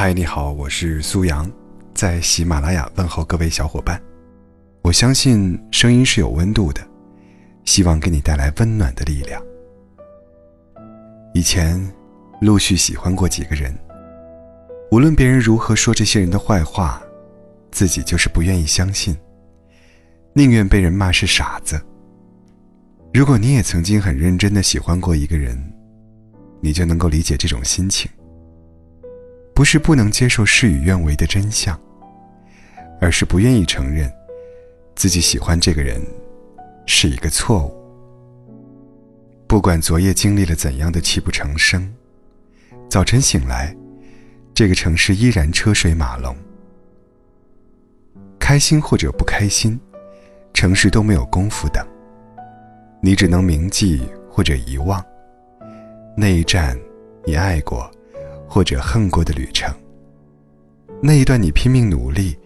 嗨，你好，我是苏阳，在喜马拉雅问候各位小伙伴。我相信声音是有温度的，希望给你带来温暖的力量。以前陆续喜欢过几个人，无论别人如何说这些人的坏话，自己就是不愿意相信，宁愿被人骂是傻子。如果你也曾经很认真的喜欢过一个人，你就能够理解这种心情。不是不能接受事与愿违的真相，而是不愿意承认。自己喜欢这个人，是一个错误。不管昨夜经历了怎样的泣不成声，早晨醒来，这个城市依然车水马龙。开心或者不开心，城市都没有功夫等。你只能铭记或者遗忘那一站你爱过或者恨过的旅程，那一段你拼命努力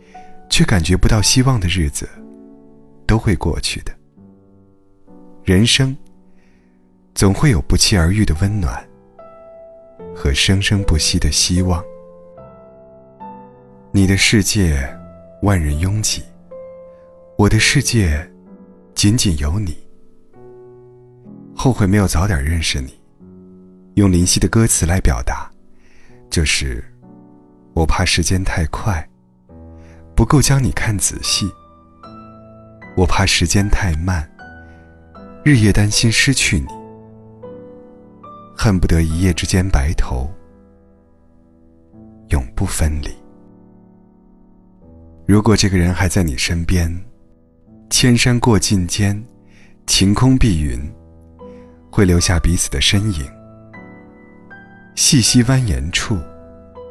却感觉不到希望的日子。都会过去的。人生总会有不期而遇的温暖和生生不息的希望。你的世界万人拥挤，我的世界仅仅有你。后悔没有早点认识你，用林夕的歌词来表达，就是我怕时间太快，不够将你看仔细。我怕时间太慢，日夜担心失去你，恨不得一夜之间白头，永不分离。如果这个人还在你身边，千山过尽间，晴空碧云，会留下彼此的身影。细溪蜿蜒处，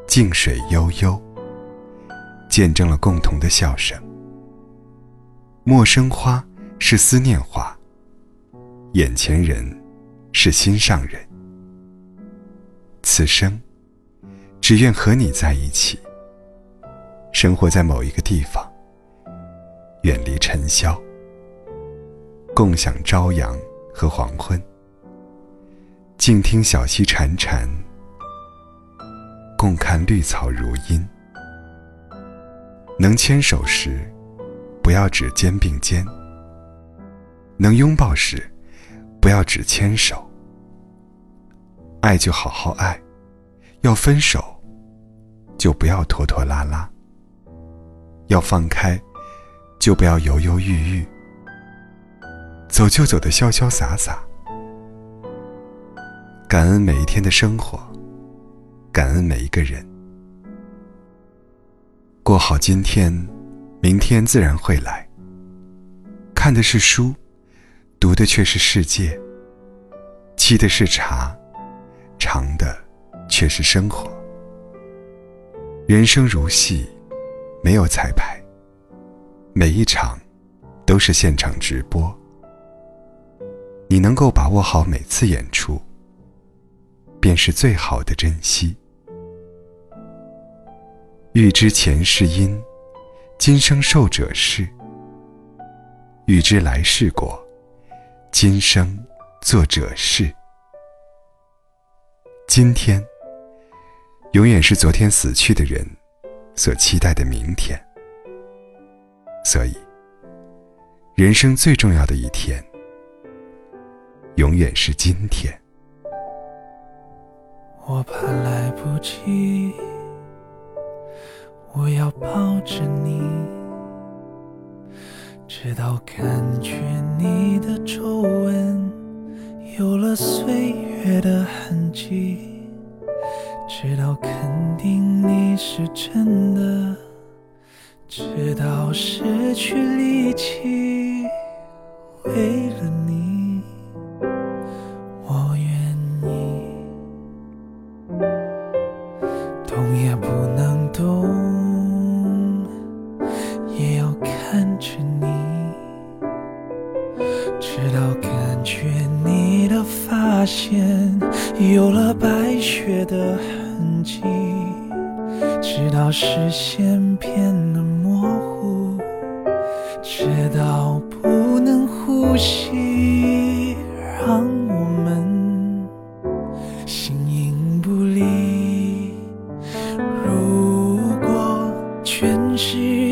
静水悠悠，见证了共同的笑声。陌生花是思念花，眼前人是心上人。此生只愿和你在一起，生活在某一个地方，远离尘嚣，共享朝阳和黄昏，静听小溪潺潺，共看绿草如茵。能牵手时。不要只肩并肩，能拥抱时，不要只牵手。爱就好好爱，要分手，就不要拖拖拉拉。要放开，就不要犹犹豫豫。走就走的潇潇洒洒，感恩每一天的生活，感恩每一个人，过好今天。明天自然会来。看的是书，读的却是世界。沏的是茶，尝的却是生活。人生如戏，没有彩排，每一场都是现场直播。你能够把握好每次演出，便是最好的珍惜。欲知前世因。今生受者是，欲知来世果，今生做者是。今天，永远是昨天死去的人所期待的明天。所以，人生最重要的一天，永远是今天。我怕来不及。我要抱着你，直到感觉你的皱纹有了岁月的痕迹，直到肯定你是真的，直到失去力气，有了白雪的痕迹，直到视线变得模糊，直到不能呼吸，让我们形影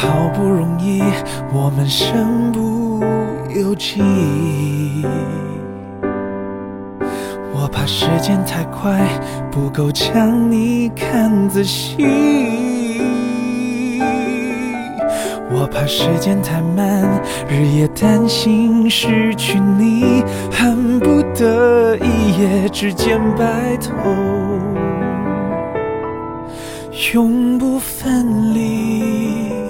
好不容易，我们身不由己。我怕时间太快，不够将你看仔细。我怕时间太慢，日夜担心失去你，恨不得一夜之间白头，永不分离。